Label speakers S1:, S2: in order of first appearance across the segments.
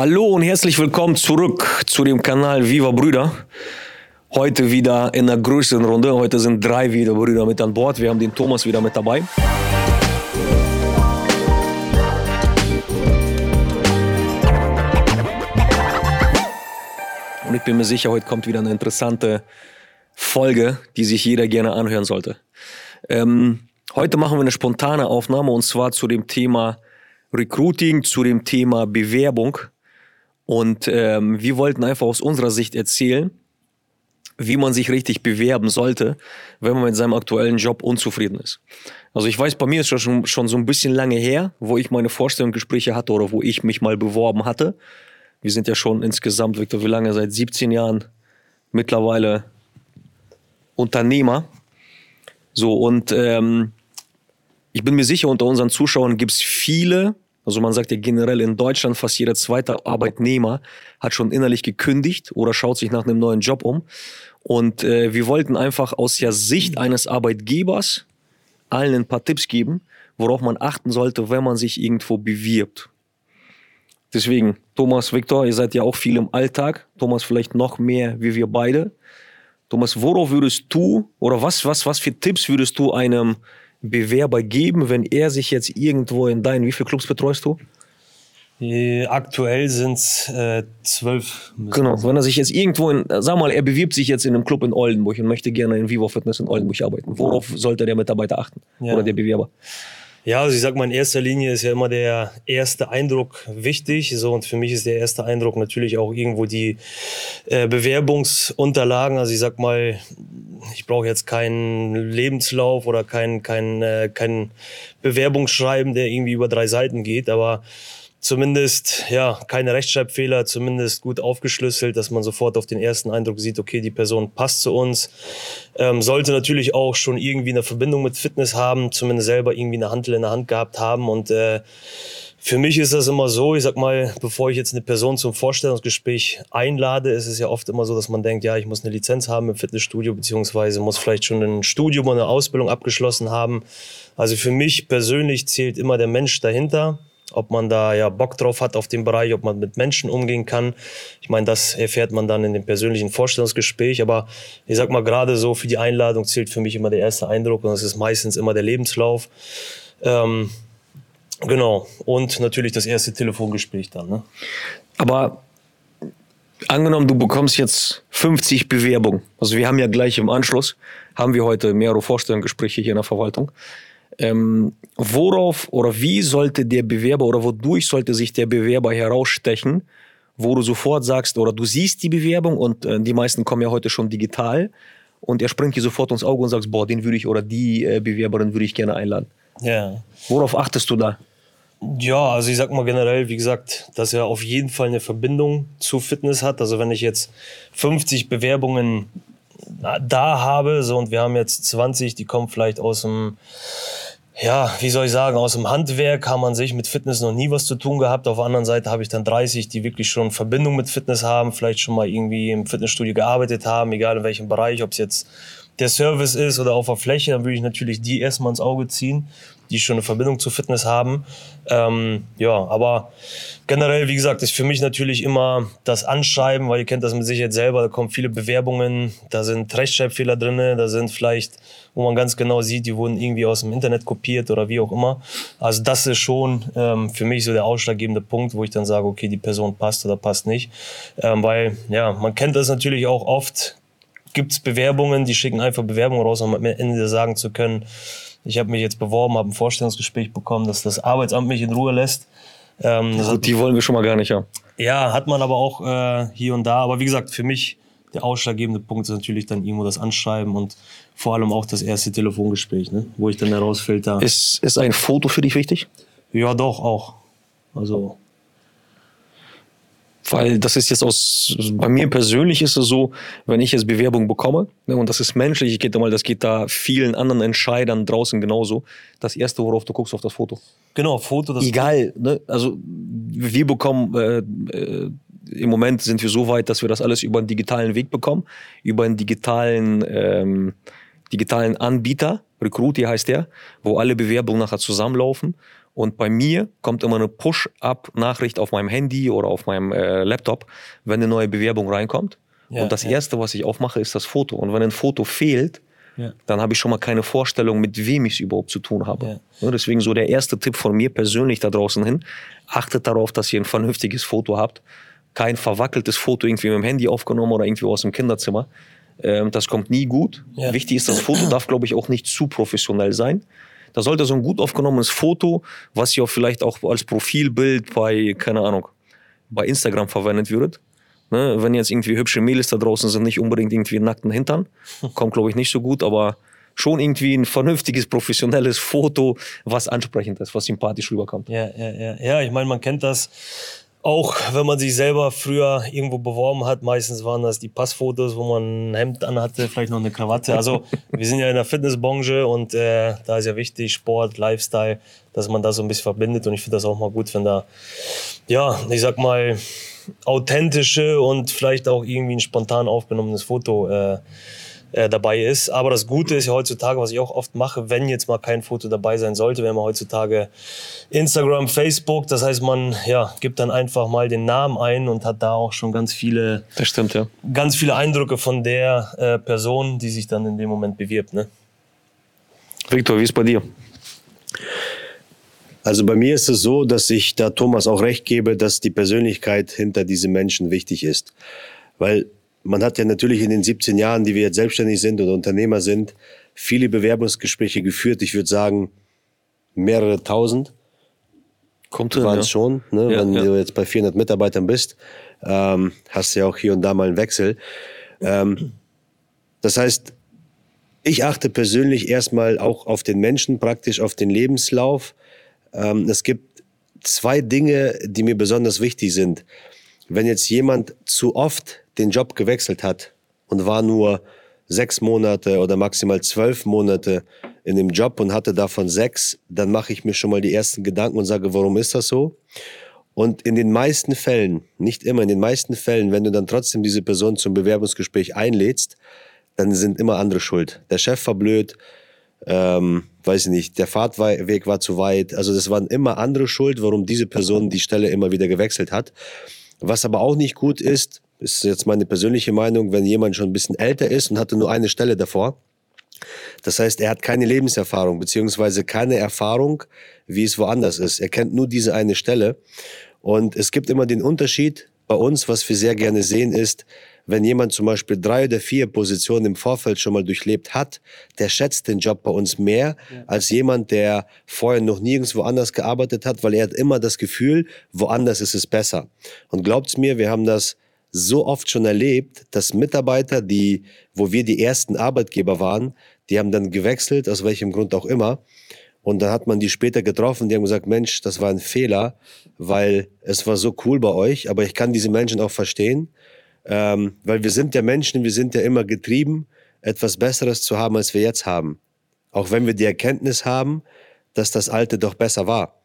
S1: Hallo und herzlich willkommen zurück zu dem Kanal Viva Brüder. Heute wieder in einer größeren Runde. Heute sind drei wieder Brüder mit an Bord. Wir haben den Thomas wieder mit dabei. Und ich bin mir sicher, heute kommt wieder eine interessante Folge, die sich jeder gerne anhören sollte. Ähm, heute machen wir eine spontane Aufnahme und zwar zu dem Thema Recruiting, zu dem Thema Bewerbung. Und ähm, wir wollten einfach aus unserer Sicht erzählen, wie man sich richtig bewerben sollte, wenn man mit seinem aktuellen Job unzufrieden ist. Also ich weiß, bei mir ist das schon, schon so ein bisschen lange her, wo ich meine Vorstellungsgespräche hatte oder wo ich mich mal beworben hatte. Wir sind ja schon insgesamt, Victor, wie lange? Seit 17 Jahren mittlerweile Unternehmer. So, und ähm, ich bin mir sicher, unter unseren Zuschauern gibt es viele, also man sagt ja generell in Deutschland, fast jeder zweite Arbeitnehmer hat schon innerlich gekündigt oder schaut sich nach einem neuen Job um. Und äh, wir wollten einfach aus der Sicht eines Arbeitgebers allen ein paar Tipps geben, worauf man achten sollte, wenn man sich irgendwo bewirbt. Deswegen, Thomas, Viktor, ihr seid ja auch viel im Alltag. Thomas vielleicht noch mehr wie wir beide. Thomas, worauf würdest du oder was, was, was für Tipps würdest du einem Bewerber geben, wenn er sich jetzt irgendwo in deinen, wie viele Clubs betreust du?
S2: Äh, aktuell sind es äh, zwölf.
S1: Genau, wenn er sich jetzt irgendwo in, sag mal, er bewirbt sich jetzt in einem Club in Oldenburg und möchte gerne in Vivo Fitness in Oldenburg arbeiten. Worauf sollte der Mitarbeiter achten ja. oder der Bewerber?
S2: Ja, also ich sag mal, in erster Linie ist ja immer der erste Eindruck wichtig. So, und für mich ist der erste Eindruck natürlich auch irgendwo die äh, Bewerbungsunterlagen. Also ich sag mal, ich brauche jetzt keinen Lebenslauf oder kein, kein, äh, kein Bewerbungsschreiben, der irgendwie über drei Seiten geht, aber zumindest ja keine Rechtschreibfehler, zumindest gut aufgeschlüsselt, dass man sofort auf den ersten Eindruck sieht, okay, die Person passt zu uns. Ähm, sollte natürlich auch schon irgendwie eine Verbindung mit Fitness haben, zumindest selber irgendwie eine Handel in der Hand gehabt haben und äh, für mich ist das immer so, ich sag mal, bevor ich jetzt eine Person zum Vorstellungsgespräch einlade, ist es ja oft immer so, dass man denkt, ja, ich muss eine Lizenz haben im Fitnessstudio, beziehungsweise muss vielleicht schon ein Studium oder eine Ausbildung abgeschlossen haben. Also für mich persönlich zählt immer der Mensch dahinter ob man da ja Bock drauf hat auf den Bereich, ob man mit Menschen umgehen kann. Ich meine, das erfährt man dann in dem persönlichen Vorstellungsgespräch. Aber ich sag mal, gerade so für die Einladung zählt für mich immer der erste Eindruck und das ist meistens immer der Lebenslauf. Ähm, genau. Und natürlich das erste Telefongespräch dann. Ne?
S1: Aber angenommen, du bekommst jetzt 50 Bewerbungen. Also wir haben ja gleich im Anschluss, haben wir heute mehrere Vorstellungsgespräche hier in der Verwaltung. Ähm, worauf oder wie sollte der Bewerber oder wodurch sollte sich der Bewerber herausstechen, wo du sofort sagst oder du siehst die Bewerbung und äh, die meisten kommen ja heute schon digital und er springt dir sofort ins Auge und sagst, boah, den würde ich oder die äh, Bewerberin würde ich gerne einladen. Ja. Worauf achtest du da?
S2: Ja, also ich sag mal generell, wie gesagt, dass er auf jeden Fall eine Verbindung zu Fitness hat. Also wenn ich jetzt 50 Bewerbungen da habe, so und wir haben jetzt 20, die kommen vielleicht aus dem ja, wie soll ich sagen, aus dem Handwerk haben man sich mit Fitness noch nie was zu tun gehabt. Auf der anderen Seite habe ich dann 30, die wirklich schon Verbindung mit Fitness haben, vielleicht schon mal irgendwie im Fitnessstudio gearbeitet haben, egal in welchem Bereich, ob es jetzt der Service ist oder auf der Fläche, dann würde ich natürlich die erstmal ins Auge ziehen die schon eine Verbindung zu Fitness haben. Ähm, ja, aber generell, wie gesagt, ist für mich natürlich immer das Anschreiben, weil ihr kennt das mit Sicherheit selber, da kommen viele Bewerbungen, da sind Rechtschreibfehler drin, da sind vielleicht, wo man ganz genau sieht, die wurden irgendwie aus dem Internet kopiert oder wie auch immer. Also das ist schon ähm, für mich so der ausschlaggebende Punkt, wo ich dann sage, okay, die Person passt oder passt nicht. Ähm, weil, ja, man kennt das natürlich auch oft, gibt es Bewerbungen, die schicken einfach Bewerbungen raus, um am Ende sagen zu können, ich habe mich jetzt beworben, habe ein Vorstellungsgespräch bekommen, dass das Arbeitsamt mich in Ruhe lässt.
S1: Ähm, Gut, die wollen wir schon mal gar nicht, ja.
S2: Ja, hat man aber auch äh, hier und da. Aber wie gesagt, für mich der ausschlaggebende Punkt ist natürlich dann irgendwo das Anschreiben und vor allem auch das erste Telefongespräch, ne? wo ich dann herausfilter.
S1: Ist, ist ein Foto für dich wichtig?
S2: Ja, doch, auch. Also
S1: weil das ist jetzt aus, bei mir persönlich ist es so, wenn ich jetzt Bewerbung bekomme, ne, und das ist menschlich, ich geht mal, das geht da vielen anderen Entscheidern draußen genauso. Das erste, worauf du guckst, auf das Foto.
S2: Genau, Foto.
S1: Das Egal, ne? also wir bekommen, äh, äh, im Moment sind wir so weit, dass wir das alles über einen digitalen Weg bekommen, über einen digitalen, ähm, digitalen Anbieter, Recruity heißt der, wo alle Bewerbungen nachher zusammenlaufen. Und bei mir kommt immer eine Push-Up-Nachricht auf meinem Handy oder auf meinem äh, Laptop, wenn eine neue Bewerbung reinkommt. Ja, und das ja. Erste, was ich aufmache, ist das Foto. Und wenn ein Foto fehlt, ja. dann habe ich schon mal keine Vorstellung, mit wem ich es überhaupt zu tun habe. Ja. deswegen so der erste Tipp von mir persönlich da draußen hin, achtet darauf, dass ihr ein vernünftiges Foto habt. Kein verwackeltes Foto irgendwie mit dem Handy aufgenommen oder irgendwie aus dem Kinderzimmer. Ähm, das kommt nie gut. Ja. Wichtig ist, das Foto darf, glaube ich, auch nicht zu professionell sein. Da sollte so ein gut aufgenommenes Foto, was ihr auch vielleicht auch als Profilbild bei, keine Ahnung, bei Instagram verwendet würdet, Ne, wenn jetzt irgendwie hübsche Mädels da draußen sind, nicht unbedingt irgendwie nackten Hintern. Kommt, glaube ich, nicht so gut, aber schon irgendwie ein vernünftiges, professionelles Foto, was ansprechend ist, was sympathisch rüberkommt.
S2: Ja, ja, ja. Ja, ich meine, man kennt das auch, wenn man sich selber früher irgendwo beworben hat. Meistens waren das die Passfotos, wo man ein Hemd anhatte, vielleicht noch eine Krawatte. Also, wir sind ja in der Fitnessbranche und äh, da ist ja wichtig, Sport, Lifestyle, dass man das so ein bisschen verbindet. Und ich finde das auch mal gut, wenn da, ja, ich sag mal, authentische und vielleicht auch irgendwie ein spontan aufgenommenes Foto äh, äh, dabei ist. Aber das Gute ist ja heutzutage, was ich auch oft mache, wenn jetzt mal kein Foto dabei sein sollte, wir haben heutzutage Instagram, Facebook, das heißt, man ja, gibt dann einfach mal den Namen ein und hat da auch schon ganz viele,
S1: das stimmt, ja.
S2: ganz viele Eindrücke von der äh, Person, die sich dann in dem Moment bewirbt. Ne?
S1: Victor, wie ist bei dir?
S3: Also bei mir ist es so, dass ich da Thomas auch recht gebe, dass die Persönlichkeit hinter diesen Menschen wichtig ist. Weil man hat ja natürlich in den 17 Jahren, die wir jetzt selbstständig sind oder Unternehmer sind, viele Bewerbungsgespräche geführt. Ich würde sagen, mehrere tausend. Kommt hin, waren es ja. schon. Ne? Ja, Wenn ja. du jetzt bei 400 Mitarbeitern bist, ähm, hast du ja auch hier und da mal einen Wechsel. Ähm, das heißt, ich achte persönlich erstmal auch auf den Menschen, praktisch auf den Lebenslauf, ähm, es gibt zwei Dinge, die mir besonders wichtig sind. Wenn jetzt jemand zu oft den Job gewechselt hat und war nur sechs Monate oder maximal zwölf Monate in dem Job und hatte davon sechs, dann mache ich mir schon mal die ersten Gedanken und sage, warum ist das so? Und in den meisten Fällen, nicht immer, in den meisten Fällen, wenn du dann trotzdem diese Person zum Bewerbungsgespräch einlädst, dann sind immer andere schuld. Der Chef war blöd, ähm, weiß ich nicht, der Fahrtweg war zu weit. Also das waren immer andere Schuld, warum diese Person die Stelle immer wieder gewechselt hat. Was aber auch nicht gut ist, ist jetzt meine persönliche Meinung, wenn jemand schon ein bisschen älter ist und hatte nur eine Stelle davor. Das heißt, er hat keine Lebenserfahrung, beziehungsweise keine Erfahrung, wie es woanders ist. Er kennt nur diese eine Stelle. Und es gibt immer den Unterschied bei uns, was wir sehr gerne sehen, ist, wenn jemand zum Beispiel drei oder vier Positionen im Vorfeld schon mal durchlebt hat, der schätzt den Job bei uns mehr ja. als jemand, der vorher noch nirgendwo anders gearbeitet hat, weil er hat immer das Gefühl, woanders ist es besser. Und glaubt's mir, wir haben das so oft schon erlebt, dass Mitarbeiter, die, wo wir die ersten Arbeitgeber waren, die haben dann gewechselt, aus welchem Grund auch immer. Und dann hat man die später getroffen, die haben gesagt, Mensch, das war ein Fehler, weil es war so cool bei euch, aber ich kann diese Menschen auch verstehen. Ähm, weil wir sind ja Menschen, wir sind ja immer getrieben, etwas Besseres zu haben, als wir jetzt haben. Auch wenn wir die Erkenntnis haben, dass das Alte doch besser war.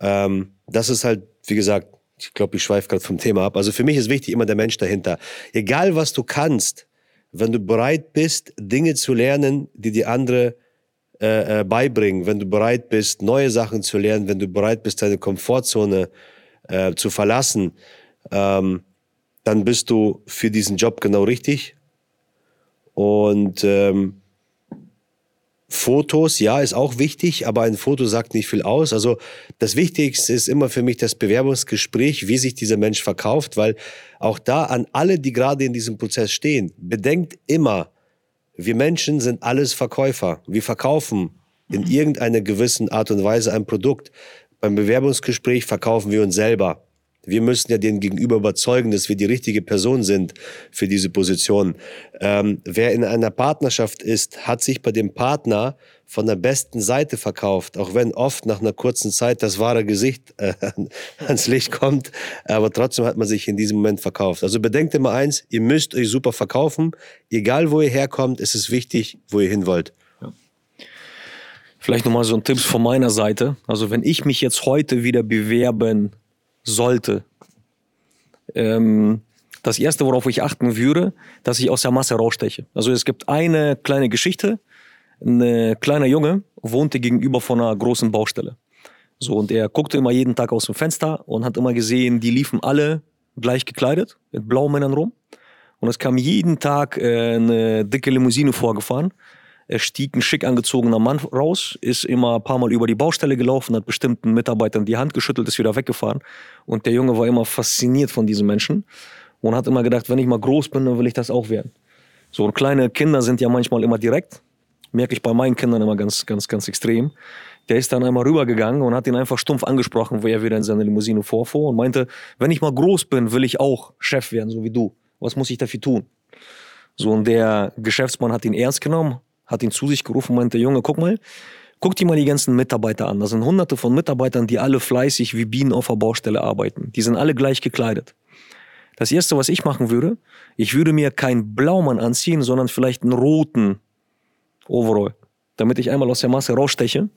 S3: Ähm, das ist halt, wie gesagt, ich glaube, ich schweife gerade vom Thema ab. Also für mich ist wichtig immer der Mensch dahinter. Egal was du kannst, wenn du bereit bist, Dinge zu lernen, die die andere äh, äh, beibringen, wenn du bereit bist, neue Sachen zu lernen, wenn du bereit bist, deine Komfortzone äh, zu verlassen, ähm, dann bist du für diesen Job genau richtig. Und ähm, Fotos, ja, ist auch wichtig, aber ein Foto sagt nicht viel aus. Also das Wichtigste ist immer für mich das Bewerbungsgespräch, wie sich dieser Mensch verkauft, weil auch da an alle, die gerade in diesem Prozess stehen, bedenkt immer, wir Menschen sind alles Verkäufer. Wir verkaufen in mhm. irgendeiner gewissen Art und Weise ein Produkt. Beim Bewerbungsgespräch verkaufen wir uns selber. Wir müssen ja den Gegenüber überzeugen, dass wir die richtige Person sind für diese Position. Ähm, wer in einer Partnerschaft ist, hat sich bei dem Partner von der besten Seite verkauft, auch wenn oft nach einer kurzen Zeit das wahre Gesicht äh, ans Licht kommt, aber trotzdem hat man sich in diesem Moment verkauft. Also bedenkt immer eins, ihr müsst euch super verkaufen, egal wo ihr herkommt, ist es wichtig, wo ihr hin wollt.
S1: Vielleicht nochmal so ein Tipp von meiner Seite. Also wenn ich mich jetzt heute wieder bewerben sollte. Ähm, das erste, worauf ich achten würde, dass ich aus der Masse raussteche. Also es gibt eine kleine Geschichte. Ein kleiner Junge wohnte gegenüber von einer großen Baustelle. So, und er guckte immer jeden Tag aus dem Fenster und hat immer gesehen, die liefen alle gleich gekleidet, mit Blaumännern rum. Und es kam jeden Tag äh, eine dicke Limousine vorgefahren. Er stieg ein schick angezogener Mann raus, ist immer ein paar Mal über die Baustelle gelaufen, hat bestimmten Mitarbeitern die Hand geschüttelt, ist wieder weggefahren. Und der Junge war immer fasziniert von diesen Menschen und hat immer gedacht, wenn ich mal groß bin, dann will ich das auch werden. So, kleine Kinder sind ja manchmal immer direkt. Merke ich bei meinen Kindern immer ganz, ganz, ganz extrem. Der ist dann einmal rübergegangen und hat ihn einfach stumpf angesprochen, wo er wieder in seiner Limousine vorfuhr und meinte, wenn ich mal groß bin, will ich auch Chef werden, so wie du. Was muss ich dafür tun? So, und der Geschäftsmann hat ihn ernst genommen, hat ihn zu sich gerufen und meinte, Junge, guck mal, guck dir mal die ganzen Mitarbeiter an. Das sind hunderte von Mitarbeitern, die alle fleißig wie Bienen auf der Baustelle arbeiten. Die sind alle gleich gekleidet. Das erste, was ich machen würde, ich würde mir keinen Blaumann anziehen, sondern vielleicht einen roten Overall, damit ich einmal aus der Masse raussteche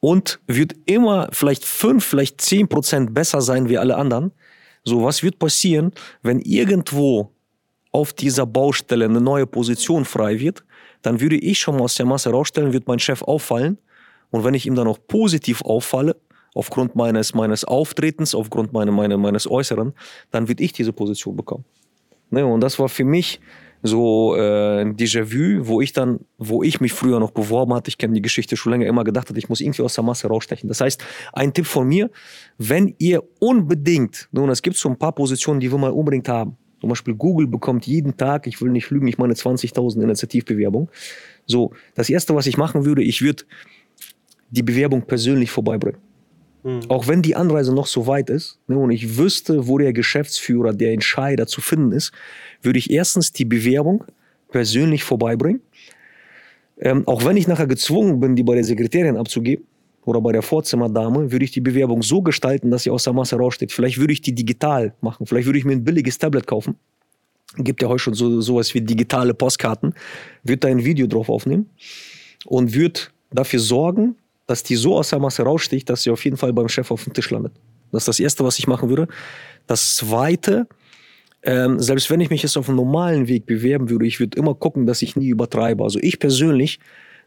S1: und wird immer vielleicht fünf, vielleicht zehn Prozent besser sein wie alle anderen. So, was wird passieren, wenn irgendwo auf dieser Baustelle eine neue Position frei wird? Dann würde ich schon mal aus der Masse rausstellen, wird mein Chef auffallen. Und wenn ich ihm dann auch positiv auffalle, aufgrund meines, meines Auftretens, aufgrund meine, meine, meines Äußeren, dann wird ich diese Position bekommen. Ne, und das war für mich so äh, ein Déjà-vu, wo ich dann, wo ich mich früher noch beworben hatte, ich kenne die Geschichte schon länger, immer gedacht hatte, ich muss irgendwie aus der Masse rausstechen. Das heißt, ein Tipp von mir, wenn ihr unbedingt, nun, es gibt so ein paar Positionen, die wir mal unbedingt haben. Zum Beispiel Google bekommt jeden Tag, ich will nicht lügen, ich meine 20.000 Initiativbewerbungen. So, das erste, was ich machen würde, ich würde die Bewerbung persönlich vorbeibringen. Mhm. Auch wenn die Anreise noch so weit ist ne, und ich wüsste, wo der Geschäftsführer, der Entscheider zu finden ist, würde ich erstens die Bewerbung persönlich vorbeibringen. Ähm, auch wenn ich nachher gezwungen bin, die bei der Sekretärin abzugeben oder bei der Vorzimmerdame, würde ich die Bewerbung so gestalten, dass sie aus der Masse raussteht. Vielleicht würde ich die digital machen. Vielleicht würde ich mir ein billiges Tablet kaufen. Gibt ja heute schon so, sowas wie digitale Postkarten. Würde da ein Video drauf aufnehmen und würde dafür sorgen, dass die so aus der Masse raussticht, dass sie auf jeden Fall beim Chef auf dem Tisch landet. Das ist das Erste, was ich machen würde. Das Zweite, ähm, selbst wenn ich mich jetzt auf einem normalen Weg bewerben würde, ich würde immer gucken, dass ich nie übertreibe. Also ich persönlich,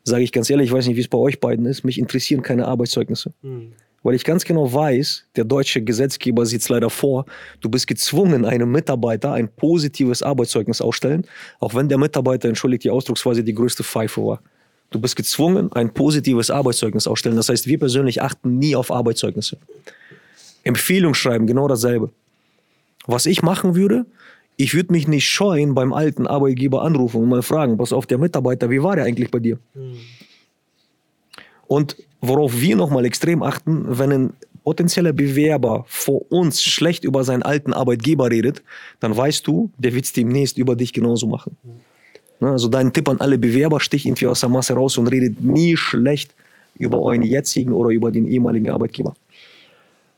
S1: sage ich ganz ehrlich, ich weiß nicht, wie es bei euch beiden ist, mich interessieren keine Arbeitszeugnisse. Mhm. Weil ich ganz genau weiß, der deutsche Gesetzgeber sieht es leider vor, du bist gezwungen, einem Mitarbeiter ein positives Arbeitszeugnis ausstellen, auch wenn der Mitarbeiter, entschuldigt die Ausdrucksweise, die größte Pfeife war. Du bist gezwungen, ein positives Arbeitszeugnis ausstellen. Das heißt, wir persönlich achten nie auf Arbeitszeugnisse. Empfehlung schreiben, genau dasselbe. Was ich machen würde, ich würde mich nicht scheuen, beim alten Arbeitgeber anrufen und mal fragen, pass auf, der Mitarbeiter, wie war der eigentlich bei dir? Mhm. Und worauf wir nochmal extrem achten, wenn ein potenzieller Bewerber vor uns schlecht über seinen alten Arbeitgeber redet, dann weißt du, der wird es demnächst über dich genauso machen. Mhm. Also dein Tipp an alle Bewerber, stich irgendwie aus der Masse raus und redet nie schlecht über euren jetzigen oder über den ehemaligen Arbeitgeber.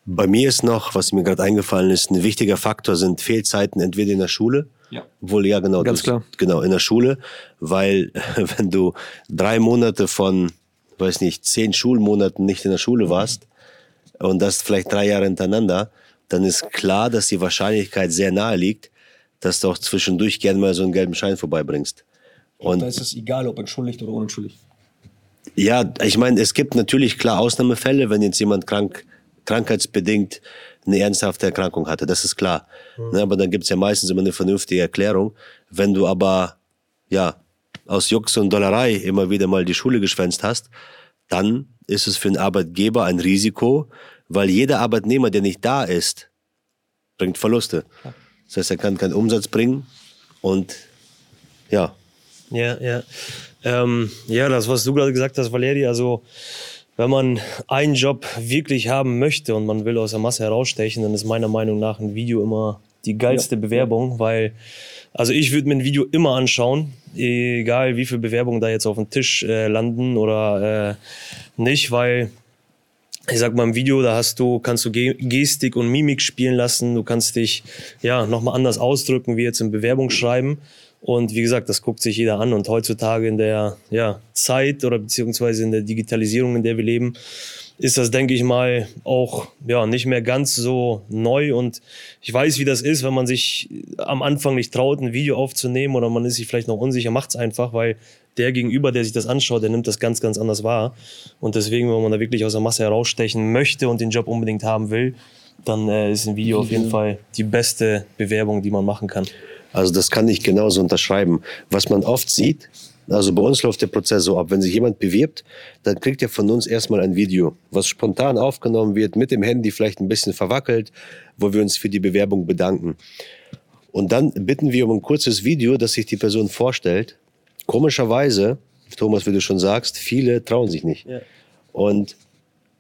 S3: Bei mir ist noch, was mir gerade eingefallen ist, ein wichtiger Faktor sind Fehlzeiten entweder in der Schule, ja. Wohl ja genau,
S1: ganz klar,
S3: genau in der Schule, weil wenn du drei Monate von, weiß nicht, zehn Schulmonaten nicht in der Schule warst und das vielleicht drei Jahre hintereinander, dann ist klar, dass die Wahrscheinlichkeit sehr nahe liegt, dass du auch zwischendurch gerne mal so einen gelben Schein vorbeibringst.
S1: Und da ist es egal, ob entschuldigt oder unentschuldigt.
S3: Ja, ich meine, es gibt natürlich klar Ausnahmefälle, wenn jetzt jemand krank, krankheitsbedingt eine ernsthafte Erkrankung hatte, das ist klar. Mhm. aber dann gibt es ja meistens immer eine vernünftige Erklärung. Wenn du aber ja aus Jux und Dollerei immer wieder mal die Schule geschwänzt hast, dann ist es für einen Arbeitgeber ein Risiko, weil jeder Arbeitnehmer, der nicht da ist, bringt Verluste. Das heißt, er kann keinen Umsatz bringen und ja,
S2: ja, ja. Ähm, ja, das, was du gerade gesagt hast, Valeri, also wenn man einen Job wirklich haben möchte und man will aus der Masse herausstechen, dann ist meiner Meinung nach ein Video immer die geilste ja. Bewerbung, weil also ich würde mir ein Video immer anschauen, egal wie viele Bewerbungen da jetzt auf dem Tisch äh, landen oder äh, nicht, weil ich sag mal im Video, da hast du, kannst du Gestik und Mimik spielen lassen, du kannst dich ja nochmal anders ausdrücken wie jetzt im Bewerbungsschreiben. Und wie gesagt, das guckt sich jeder an. Und heutzutage in der ja, Zeit oder beziehungsweise in der Digitalisierung, in der wir leben, ist das, denke ich mal, auch ja, nicht mehr ganz so neu. Und ich weiß, wie das ist, wenn man sich am Anfang nicht traut, ein Video aufzunehmen oder man ist sich vielleicht noch unsicher, macht es einfach, weil der Gegenüber, der sich das anschaut, der nimmt das ganz, ganz anders wahr. Und deswegen, wenn man da wirklich aus der Masse herausstechen möchte und den Job unbedingt haben will, dann äh, ist ein Video auf jeden Fall die beste Bewerbung, die man machen kann.
S3: Also das kann ich genauso unterschreiben. Was man oft sieht, also bei uns läuft der Prozess so ab, wenn sich jemand bewirbt, dann kriegt er von uns erstmal ein Video, was spontan aufgenommen wird, mit dem Handy vielleicht ein bisschen verwackelt, wo wir uns für die Bewerbung bedanken. Und dann bitten wir um ein kurzes Video, dass sich die Person vorstellt. Komischerweise, Thomas, wie du schon sagst, viele trauen sich nicht. Ja. Und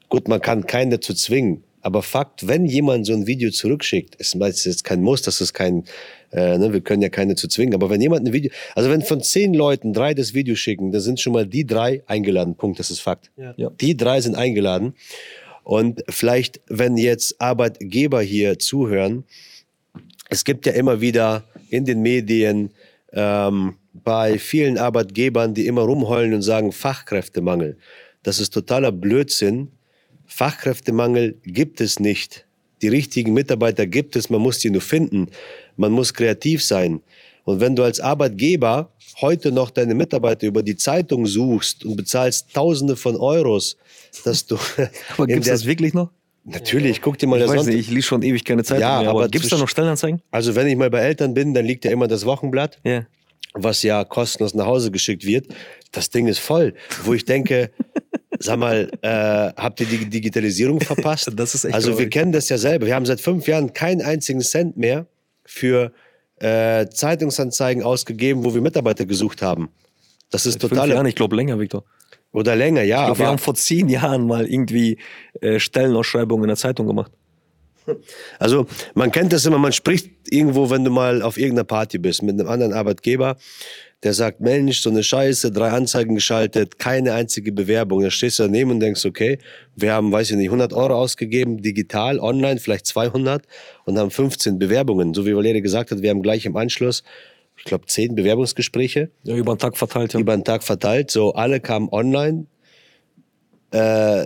S3: gut, man kann keinen dazu zwingen. Aber Fakt, wenn jemand so ein Video zurückschickt, ist jetzt kein Muss, das ist kein, äh, ne, wir können ja keine zu zwingen, aber wenn jemand ein Video, also wenn von zehn Leuten drei das Video schicken, dann sind schon mal die drei eingeladen. Punkt, das ist Fakt. Ja. Die drei sind eingeladen. Und vielleicht, wenn jetzt Arbeitgeber hier zuhören, es gibt ja immer wieder in den Medien ähm, bei vielen Arbeitgebern, die immer rumheulen und sagen Fachkräftemangel. Das ist totaler Blödsinn Fachkräftemangel gibt es nicht. Die richtigen Mitarbeiter gibt es, man muss die nur finden. Man muss kreativ sein. Und wenn du als Arbeitgeber heute noch deine Mitarbeiter über die Zeitung suchst und bezahlst Tausende von Euros, dass du.
S1: Aber gibt es das wirklich noch?
S3: Natürlich, guck dir mal
S1: ich das an. Ich lese schon ewig keine Zeitung ja, mehr. Aber, aber gibt es da noch Stellenanzeigen?
S3: Also wenn ich mal bei Eltern bin, dann liegt ja immer das Wochenblatt, ja. Was ja kostenlos nach Hause geschickt wird. Das Ding ist voll, wo ich denke, Sag mal, äh, habt ihr die Digitalisierung verpasst?
S1: das ist echt
S3: Also wir kennen das ja selber. Wir haben seit fünf Jahren keinen einzigen Cent mehr für äh, Zeitungsanzeigen ausgegeben, wo wir Mitarbeiter gesucht haben. Das ist total. Fünf
S1: Jahren, ich glaube länger, Victor.
S3: Oder länger, ja.
S1: Ich glaub, wir haben vor zehn Jahren mal irgendwie äh, Stellenausschreibungen in der Zeitung gemacht.
S3: Also man kennt das immer, man spricht irgendwo, wenn du mal auf irgendeiner Party bist mit einem anderen Arbeitgeber der sagt, Mensch, so eine Scheiße, drei Anzeigen geschaltet, keine einzige Bewerbung. Da stehst du daneben und denkst, okay, wir haben, weiß ich nicht, 100 Euro ausgegeben, digital, online, vielleicht 200 und haben 15 Bewerbungen. So wie Valerie gesagt hat, wir haben gleich im Anschluss, ich glaube, 10 Bewerbungsgespräche.
S1: Ja, über den Tag verteilt. Ja.
S3: Über den Tag verteilt. So, alle kamen online. Äh,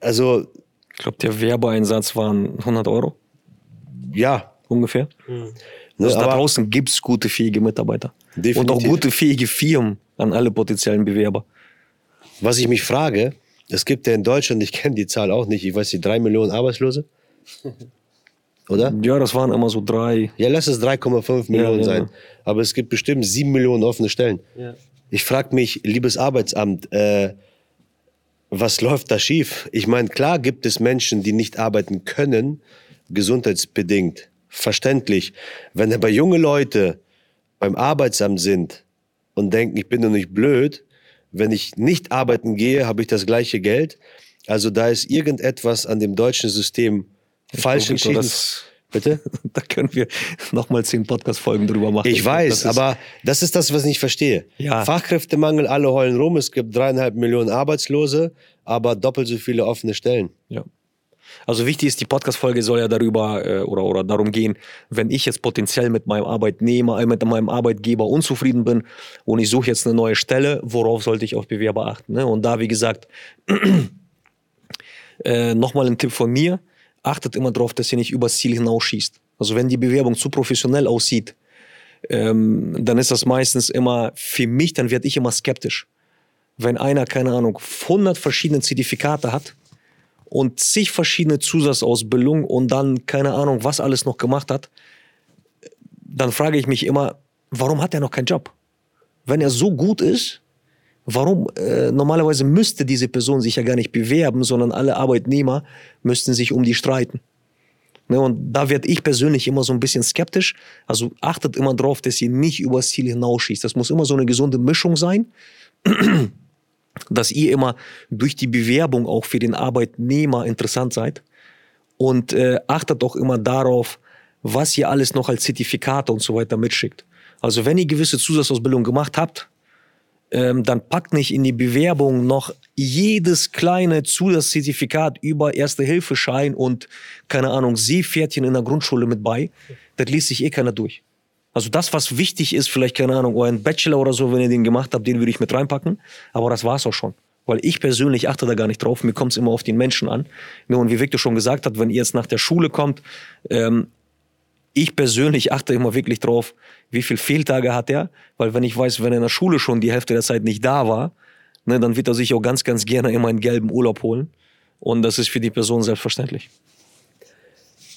S3: also.
S1: Ich glaube, der Werbeeinsatz waren 100 Euro.
S3: Ja.
S1: Ungefähr. Mhm. Also da draußen gibt es gute, fähige Mitarbeiter. Definitiv. Und auch gute, fähige Firmen an alle potenziellen Bewerber.
S3: Was ich mich frage, es gibt ja in Deutschland, ich kenne die Zahl auch nicht, ich weiß nicht, drei Millionen Arbeitslose? Oder?
S1: Ja, das waren immer so drei.
S3: Ja, lass es 3,5 Millionen ja, sein. Aber es gibt bestimmt sieben Millionen offene Stellen. Ja. Ich frage mich, liebes Arbeitsamt, äh, was läuft da schief? Ich meine, klar gibt es Menschen, die nicht arbeiten können, gesundheitsbedingt. Verständlich. Wenn aber junge Leute beim Arbeitsamt sind und denken, ich bin doch nicht blöd, wenn ich nicht arbeiten gehe, habe ich das gleiche Geld. Also da ist irgendetwas an dem deutschen System falsch entschieden.
S1: Bitte? Da können wir nochmal zehn Podcast-Folgen drüber machen.
S3: Ich weiß, das aber das ist das, was ich nicht verstehe. Ja. Fachkräftemangel, alle heulen rum, es gibt dreieinhalb Millionen Arbeitslose, aber doppelt so viele offene Stellen.
S1: Ja. Also wichtig ist, die Podcast-Folge soll ja darüber äh, oder, oder darum gehen, wenn ich jetzt potenziell mit meinem Arbeitnehmer, äh, mit meinem Arbeitgeber unzufrieden bin und ich suche jetzt eine neue Stelle, worauf sollte ich auf Bewerber achten? Ne? Und da, wie gesagt, äh, nochmal ein Tipp von mir, achtet immer darauf, dass ihr nicht übers Ziel hinausschießt. Also wenn die Bewerbung zu professionell aussieht, ähm, dann ist das meistens immer für mich, dann werde ich immer skeptisch. Wenn einer, keine Ahnung, 100 verschiedene Zertifikate hat, und zig verschiedene Zusatzausbildungen und dann keine Ahnung, was alles noch gemacht hat, dann frage ich mich immer, warum hat er noch keinen Job? Wenn er so gut ist, warum äh, normalerweise müsste diese Person sich ja gar nicht bewerben, sondern alle Arbeitnehmer müssten sich um die streiten. Ne, und da werde ich persönlich immer so ein bisschen skeptisch. Also achtet immer darauf, dass ihr nicht übers Ziel hinausschießt. Das muss immer so eine gesunde Mischung sein dass ihr immer durch die Bewerbung auch für den Arbeitnehmer interessant seid und äh, achtet auch immer darauf, was ihr alles noch als Zertifikate und so weiter mitschickt. Also wenn ihr gewisse Zusatzausbildung gemacht habt, ähm, dann packt nicht in die Bewerbung noch jedes kleine Zusatzzertifikat über Erste-Hilfe-Schein und, keine Ahnung, Seepferdchen in der Grundschule mit bei. Das liest sich eh keiner durch. Also das, was wichtig ist, vielleicht, keine Ahnung, euren Bachelor oder so, wenn ihr den gemacht habt, den würde ich mit reinpacken. Aber das war's auch schon. Weil ich persönlich achte da gar nicht drauf. Mir kommt es immer auf den Menschen an. Und wie Victor schon gesagt hat, wenn ihr jetzt nach der Schule kommt, ähm, ich persönlich achte immer wirklich drauf, wie viel Fehltage hat er. Weil wenn ich weiß, wenn er in der Schule schon die Hälfte der Zeit nicht da war, ne, dann wird er sich auch ganz, ganz gerne immer einen gelben Urlaub holen. Und das ist für die Person selbstverständlich.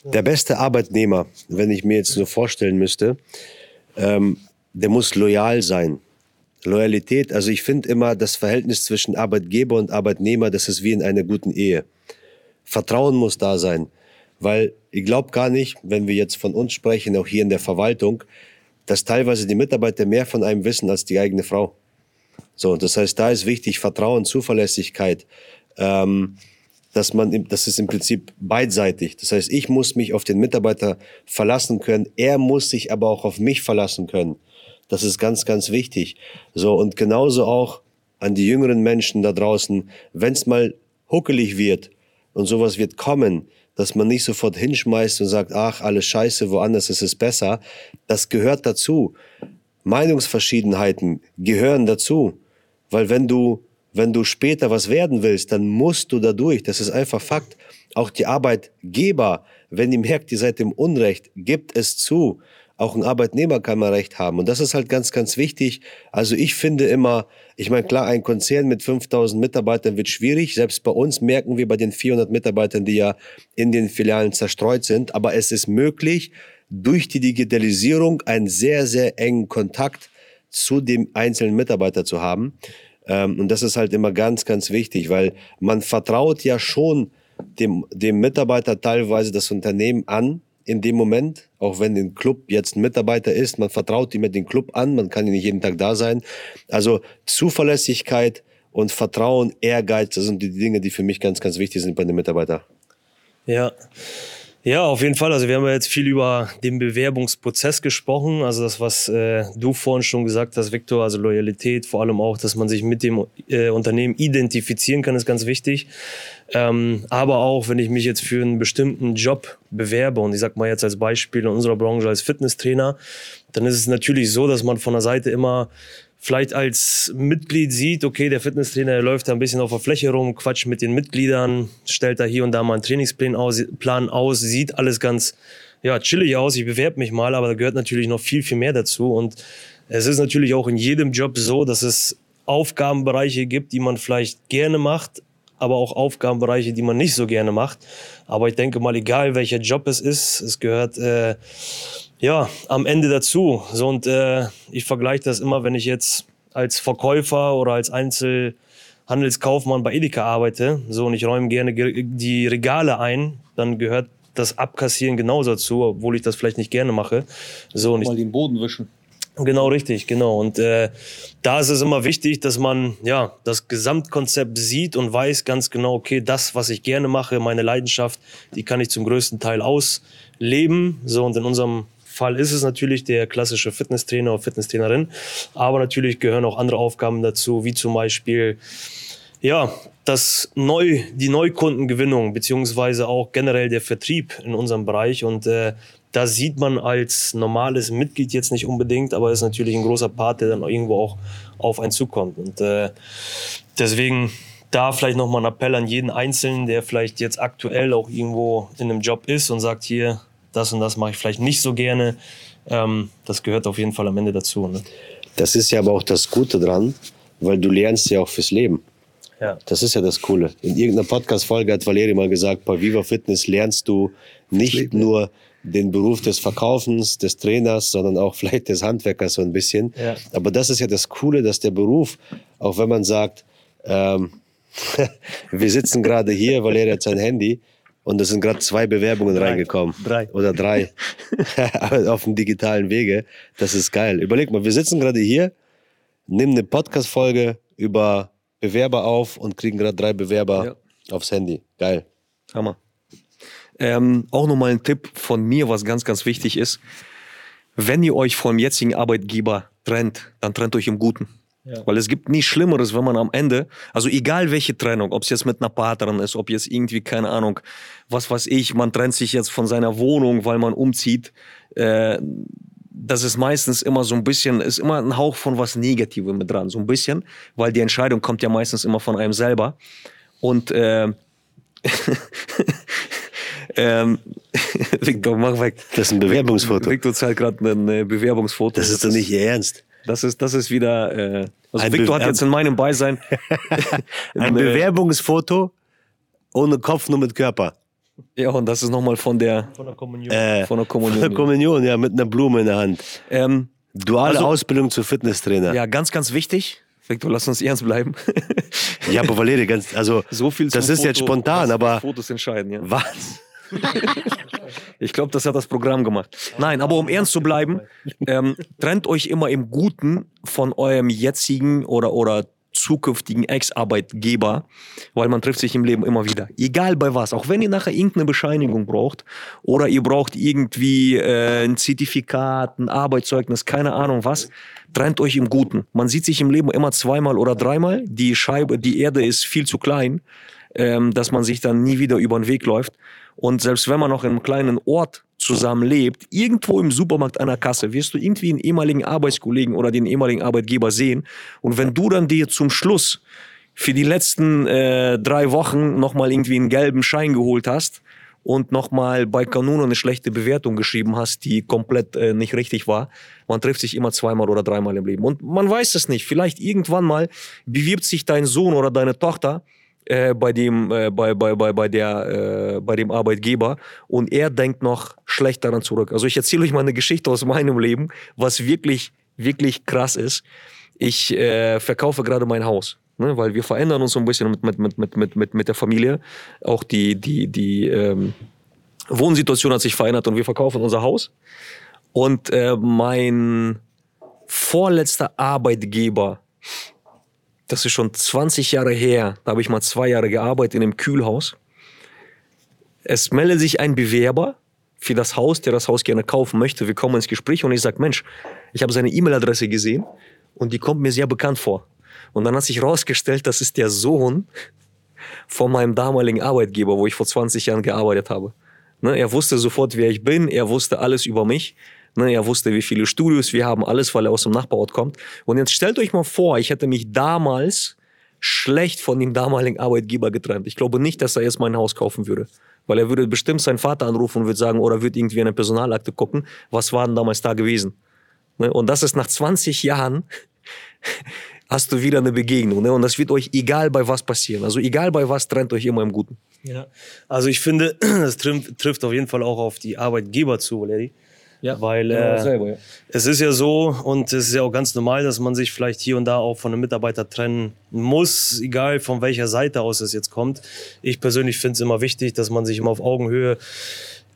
S3: Der beste Arbeitnehmer, wenn ich mir jetzt nur vorstellen müsste, ähm, der muss loyal sein. Loyalität, also ich finde immer, das Verhältnis zwischen Arbeitgeber und Arbeitnehmer, das ist wie in einer guten Ehe. Vertrauen muss da sein, weil ich glaube gar nicht, wenn wir jetzt von uns sprechen, auch hier in der Verwaltung, dass teilweise die Mitarbeiter mehr von einem wissen als die eigene Frau. So, das heißt, da ist wichtig Vertrauen, Zuverlässigkeit. Ähm, dass man, das ist im Prinzip beidseitig. Das heißt, ich muss mich auf den Mitarbeiter verlassen können. Er muss sich aber auch auf mich verlassen können. Das ist ganz, ganz wichtig. So, und genauso auch an die jüngeren Menschen da draußen, wenn es mal huckelig wird und sowas wird kommen, dass man nicht sofort hinschmeißt und sagt, ach, alles scheiße, woanders ist es besser. Das gehört dazu. Meinungsverschiedenheiten gehören dazu. Weil wenn du wenn du später was werden willst, dann musst du da durch. Das ist einfach Fakt. Auch die Arbeitgeber, wenn die merkt, ihr seid im Unrecht, gibt es zu. Auch ein Arbeitnehmer kann mal Recht haben. Und das ist halt ganz, ganz wichtig. Also ich finde immer, ich meine, klar, ein Konzern mit 5000 Mitarbeitern wird schwierig. Selbst bei uns merken wir bei den 400 Mitarbeitern, die ja in den Filialen zerstreut sind. Aber es ist möglich, durch die Digitalisierung einen sehr, sehr engen Kontakt zu dem einzelnen Mitarbeiter zu haben. Ähm, und das ist halt immer ganz, ganz wichtig, weil man vertraut ja schon dem, dem Mitarbeiter teilweise das Unternehmen an in dem Moment, auch wenn ein Club jetzt ein Mitarbeiter ist, man vertraut ihm mit dem Club an, man kann ja nicht jeden Tag da sein. Also Zuverlässigkeit und Vertrauen, Ehrgeiz, das sind die Dinge, die für mich ganz, ganz wichtig sind bei den Mitarbeitern.
S2: Ja, ja, auf jeden Fall. Also wir haben ja jetzt viel über den Bewerbungsprozess gesprochen. Also das, was äh, du vorhin schon gesagt hast, Viktor, also Loyalität, vor allem auch, dass man sich mit dem äh, Unternehmen identifizieren kann, ist ganz wichtig. Ähm, aber auch, wenn ich mich jetzt für einen bestimmten Job bewerbe und ich sag mal jetzt als Beispiel in unserer Branche als Fitnesstrainer, dann ist es natürlich so, dass man von der Seite immer vielleicht als Mitglied sieht, okay, der Fitnesstrainer läuft da ein bisschen auf der Fläche rum, quatscht mit den Mitgliedern, stellt da hier und da mal einen Trainingsplan aus, Plan aus sieht alles ganz ja, chillig aus, ich bewerbe mich mal, aber da gehört natürlich noch viel, viel mehr dazu. Und es ist natürlich auch in jedem Job so, dass es Aufgabenbereiche gibt, die man vielleicht gerne macht, aber auch Aufgabenbereiche, die man nicht so gerne macht. Aber ich denke mal, egal welcher Job es ist, es gehört äh, ja, am Ende dazu. So, und äh, ich vergleiche das immer, wenn ich jetzt als Verkäufer oder als Einzelhandelskaufmann bei Edeka arbeite, so und ich räume gerne die Regale ein, dann gehört das Abkassieren genauso dazu, obwohl ich das vielleicht nicht gerne mache. So, und
S1: Mal ich, den Boden wischen.
S2: Genau, richtig, genau. Und äh, da ist es immer wichtig, dass man ja das Gesamtkonzept sieht und weiß ganz genau, okay, das, was ich gerne mache, meine Leidenschaft, die kann ich zum größten Teil ausleben. So und in unserem Fall ist es natürlich der klassische Fitnesstrainer oder Fitnesstrainerin. Aber natürlich gehören auch andere Aufgaben dazu, wie zum Beispiel ja, das Neu, die Neukundengewinnung beziehungsweise auch generell der Vertrieb in unserem Bereich. Und äh, da sieht man als normales Mitglied jetzt nicht unbedingt, aber ist natürlich ein großer Part, der dann irgendwo auch auf einen zukommt. Und äh, deswegen da vielleicht nochmal ein Appell an jeden Einzelnen, der vielleicht jetzt aktuell auch irgendwo in einem Job ist und sagt, hier, das und das mache ich vielleicht nicht so gerne. Ähm, das gehört auf jeden Fall am Ende dazu. Ne?
S3: Das ist ja aber auch das Gute dran, weil du lernst ja auch fürs Leben. Ja. Das ist ja das Coole. In irgendeiner Podcast-Folge hat Valeri mal gesagt, bei Viva Fitness lernst du nicht nur den Beruf des Verkaufens, des Trainers, sondern auch vielleicht des Handwerkers so ein bisschen. Ja. Aber das ist ja das Coole, dass der Beruf, auch wenn man sagt, ähm, wir sitzen gerade hier, Valeri hat sein Handy, und es sind gerade zwei Bewerbungen drei. reingekommen. Drei. Oder drei. auf dem digitalen Wege. Das ist geil. Überleg mal, wir sitzen gerade hier, nehmen eine Podcast-Folge über Bewerber auf und kriegen gerade drei Bewerber ja. aufs Handy. Geil.
S1: Hammer. Ähm, auch nochmal ein Tipp von mir, was ganz, ganz wichtig ist. Wenn ihr euch vom jetzigen Arbeitgeber trennt, dann trennt euch im Guten. Ja. Weil es gibt nichts Schlimmeres, wenn man am Ende, also egal welche Trennung, ob es jetzt mit einer Partnerin ist, ob jetzt irgendwie, keine Ahnung, was weiß ich, man trennt sich jetzt von seiner Wohnung, weil man umzieht, äh, das ist meistens immer so ein bisschen, ist immer ein Hauch von was Negativem mit dran, so ein bisschen, weil die Entscheidung kommt ja meistens immer von einem selber. Und äh, ähm, Victor, mach weg.
S3: Das ist ein Bewerbungsfoto.
S1: Victor zeigt gerade ein äh, Bewerbungsfoto.
S3: Das ist doch nicht Ihr Ernst.
S1: Das ist, das ist wieder. Äh, also
S3: Ein
S1: Victor
S3: Be-
S1: hat jetzt in meinem Beisein
S3: Ein
S1: äh,
S3: Bewerbungsfoto ohne Kopf, nur mit Körper.
S1: Ja, und das ist nochmal von der
S2: Von der Kommunion.
S3: Äh,
S1: von der
S3: von der
S1: Kommunion.
S3: Kommunion, ja, mit einer Blume in der Hand.
S1: ähm,
S3: Duale
S1: Also-
S3: Ausbildung zu Fitnesstrainer. Ja,
S1: ja, ganz, ganz wichtig. Victor, lass uns ernst bleiben.
S3: aber Valeri, ganz, also,
S1: so viel
S3: das ist jetzt
S1: Foto,
S3: spontan,
S1: was
S3: aber
S1: Fotos entscheiden, ja.
S3: was?
S1: Ich glaube, das hat das Programm gemacht. Nein, aber um ernst zu bleiben, ähm, trennt euch immer im Guten von eurem jetzigen oder, oder zukünftigen Ex-Arbeitgeber, weil man trifft sich im Leben immer wieder. Egal bei was. Auch wenn ihr nachher irgendeine Bescheinigung braucht oder ihr braucht irgendwie äh, ein Zertifikat, ein Arbeitszeugnis, keine Ahnung was, trennt euch im Guten. Man sieht sich im Leben immer zweimal oder dreimal. Die Scheibe, die Erde ist viel zu klein, ähm, dass man sich dann nie wieder über den Weg läuft. Und selbst wenn man noch in einem kleinen Ort zusammen lebt, irgendwo im Supermarkt der Kasse, wirst du irgendwie einen ehemaligen Arbeitskollegen oder den ehemaligen Arbeitgeber sehen. Und wenn du dann dir zum Schluss für die letzten äh, drei Wochen nochmal irgendwie einen gelben Schein geholt hast und nochmal bei Kanun eine schlechte Bewertung geschrieben hast, die komplett äh, nicht richtig war. Man trifft sich immer zweimal oder dreimal im Leben. Und man weiß es nicht. Vielleicht irgendwann mal bewirbt sich dein Sohn oder deine Tochter äh, bei dem äh, bei bei bei bei der äh, bei dem Arbeitgeber und er denkt noch schlecht daran zurück. Also ich erzähle euch mal eine Geschichte aus meinem Leben, was wirklich wirklich krass ist. Ich äh, verkaufe gerade mein Haus, ne, weil wir verändern uns so ein bisschen mit mit mit mit mit mit, mit der Familie. Auch die die die ähm, Wohnsituation hat sich verändert und wir verkaufen unser Haus. Und äh, mein vorletzter Arbeitgeber das ist schon 20 Jahre her. Da habe ich mal zwei Jahre gearbeitet in einem Kühlhaus. Es meldet sich ein Bewerber für das Haus, der das Haus gerne kaufen möchte. Wir kommen ins Gespräch und ich sage, Mensch, ich habe seine E-Mail-Adresse gesehen und die kommt mir sehr bekannt vor. Und dann hat sich herausgestellt, das ist der Sohn von meinem damaligen Arbeitgeber, wo ich vor 20 Jahren gearbeitet habe. Ne, er wusste sofort, wer ich bin, er wusste alles über mich. Ne, er wusste, wie viele Studios wir haben, alles, weil er aus dem Nachbarort kommt. Und jetzt stellt euch mal vor, ich hätte mich damals schlecht von dem damaligen Arbeitgeber getrennt. Ich glaube nicht, dass er jetzt mein Haus kaufen würde. Weil er würde bestimmt seinen Vater anrufen und würde sagen, oder würde irgendwie in eine Personalakte gucken, was war denn damals da gewesen. Ne, Und das ist nach 20 Jahren hast du wieder eine Begegnung. Ne? Und das wird euch egal bei was passieren. Also egal bei was, trennt euch immer im Guten.
S2: Ja. Also ich finde, das trifft, auf jeden Fall auch auf die Arbeitgeber zu, Valeri.
S1: Ja,
S2: Weil äh,
S1: dasselbe, ja.
S2: es ist ja so und es ist ja auch ganz normal, dass man sich vielleicht hier und da auch von einem Mitarbeiter trennen muss, egal von welcher Seite aus es jetzt kommt. Ich persönlich finde es immer wichtig, dass man sich immer auf Augenhöhe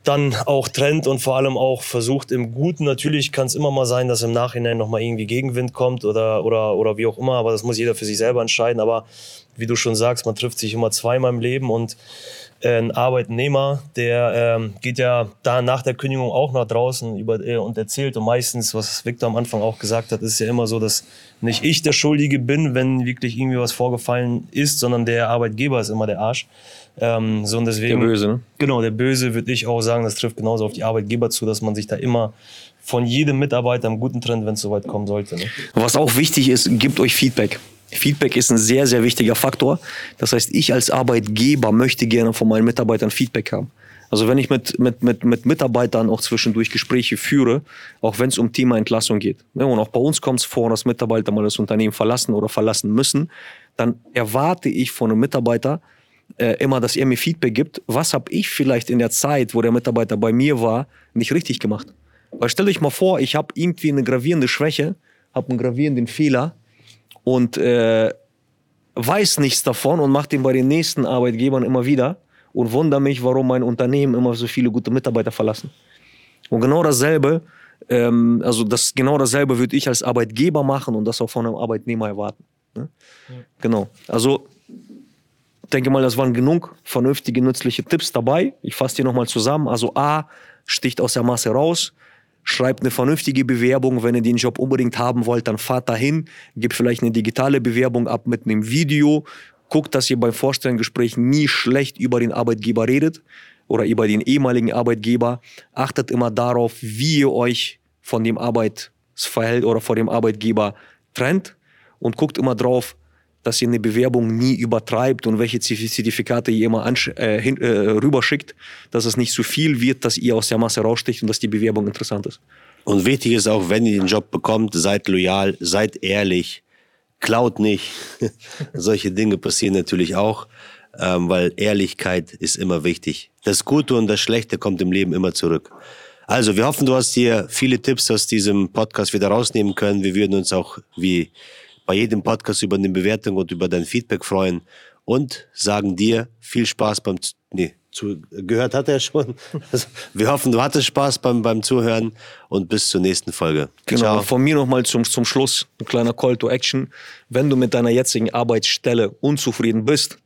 S2: dann auch trennt und vor allem auch versucht im Guten. Natürlich kann es immer mal sein, dass im Nachhinein nochmal irgendwie Gegenwind kommt oder, oder, oder wie auch immer, aber das muss jeder für sich selber entscheiden. Aber wie du schon sagst, man trifft sich immer zweimal im Leben und ein Arbeitnehmer, der ähm, geht ja da nach der Kündigung auch nach draußen über, äh, und erzählt. Und meistens, was Victor am Anfang auch gesagt hat, ist ja immer so, dass nicht ich der Schuldige bin, wenn wirklich irgendwie was vorgefallen ist, sondern der Arbeitgeber ist immer der Arsch. Ähm, so und deswegen,
S1: Der Böse, ne?
S2: Genau, der Böse würde ich auch sagen, das trifft genauso auf die Arbeitgeber zu, dass man sich da immer von jedem Mitarbeiter im guten Trend, wenn es soweit kommen sollte. Ne?
S1: Was auch wichtig ist, gebt euch Feedback. Feedback ist ein sehr, sehr wichtiger Faktor. Das heißt, ich als Arbeitgeber möchte gerne von meinen Mitarbeitern Feedback haben. Also wenn ich mit, mit, mit, mit Mitarbeitern auch zwischendurch Gespräche führe, auch wenn es um Thema Entlassung geht. Ne, und auch bei uns kommt es vor, dass Mitarbeiter mal das Unternehmen verlassen oder verlassen müssen. Dann erwarte ich von einem Mitarbeiter äh, immer, dass er mir Feedback gibt. Was habe ich vielleicht in der Zeit, wo der Mitarbeiter bei mir war, nicht richtig gemacht? Weil stellt euch mal vor, ich habe irgendwie eine gravierende Schwäche, habe einen gravierenden Fehler und äh, weiß nichts davon und mache den bei den nächsten Arbeitgebern immer wieder und wundere mich, warum mein Unternehmen immer so viele gute Mitarbeiter verlassen. Und genau dasselbe, ähm, also das genau dasselbe würde ich als Arbeitgeber machen und das auch von einem Arbeitnehmer erwarten. Ne? Genau. Also denke mal, das waren genug vernünftige, nützliche Tipps dabei. Ich fasse die nochmal zusammen. Also A, sticht aus der Masse raus. Schreibt eine vernünftige Bewerbung. Wenn ihr den Job unbedingt haben wollt, dann fahrt dahin. Gebt vielleicht eine digitale Bewerbung ab mit einem Video. Guckt, dass ihr beim Vorstellungsgespräch nie schlecht über den Arbeitgeber redet oder über den ehemaligen Arbeitgeber. Achtet immer darauf, wie ihr euch von dem Arbeitsverhältnis oder vor dem Arbeitgeber trennt und guckt immer drauf, dass ihr eine Bewerbung nie übertreibt und welche Zertifikate ihr immer äh, hin, äh, rüberschickt, dass es nicht zu viel wird, dass ihr aus der Masse raussticht und dass die Bewerbung interessant ist.
S3: Und wichtig ist auch, wenn ihr den Job bekommt, seid loyal, seid ehrlich, klaut nicht. Solche Dinge passieren natürlich auch, ähm, weil Ehrlichkeit ist immer wichtig. Das Gute und das Schlechte kommt im Leben immer zurück. Also, wir hoffen, du hast dir viele Tipps aus diesem Podcast wieder rausnehmen können. Wir würden uns auch wie bei jedem Podcast über eine Bewertung und über dein Feedback freuen und sagen dir viel Spaß beim, nee, zu, gehört hat er schon. Also, wir hoffen, du hattest Spaß beim, beim Zuhören und bis zur nächsten Folge.
S1: Genau, Ciao. von mir nochmal zum, zum Schluss ein kleiner Call to Action. Wenn du mit deiner jetzigen Arbeitsstelle unzufrieden bist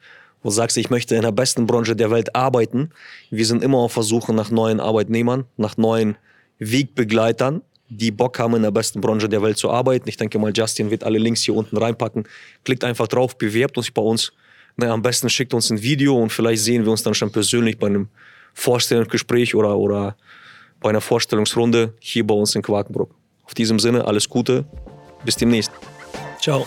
S1: und sagst, ich möchte in der besten Branche der Welt arbeiten, wir sind immer auf Versuche nach neuen Arbeitnehmern, nach neuen Wegbegleitern, die Bock haben, in der besten Branche der Welt zu arbeiten. Ich denke mal, Justin wird alle Links hier unten reinpacken. Klickt einfach drauf, bewerbt uns bei uns naja, am besten schickt uns ein Video und vielleicht sehen wir uns dann schon persönlich bei einem Vorstellungsgespräch oder, oder bei einer Vorstellungsrunde hier bei uns in Quakenbrück. Auf diesem Sinne, alles Gute, bis demnächst.
S2: Ciao.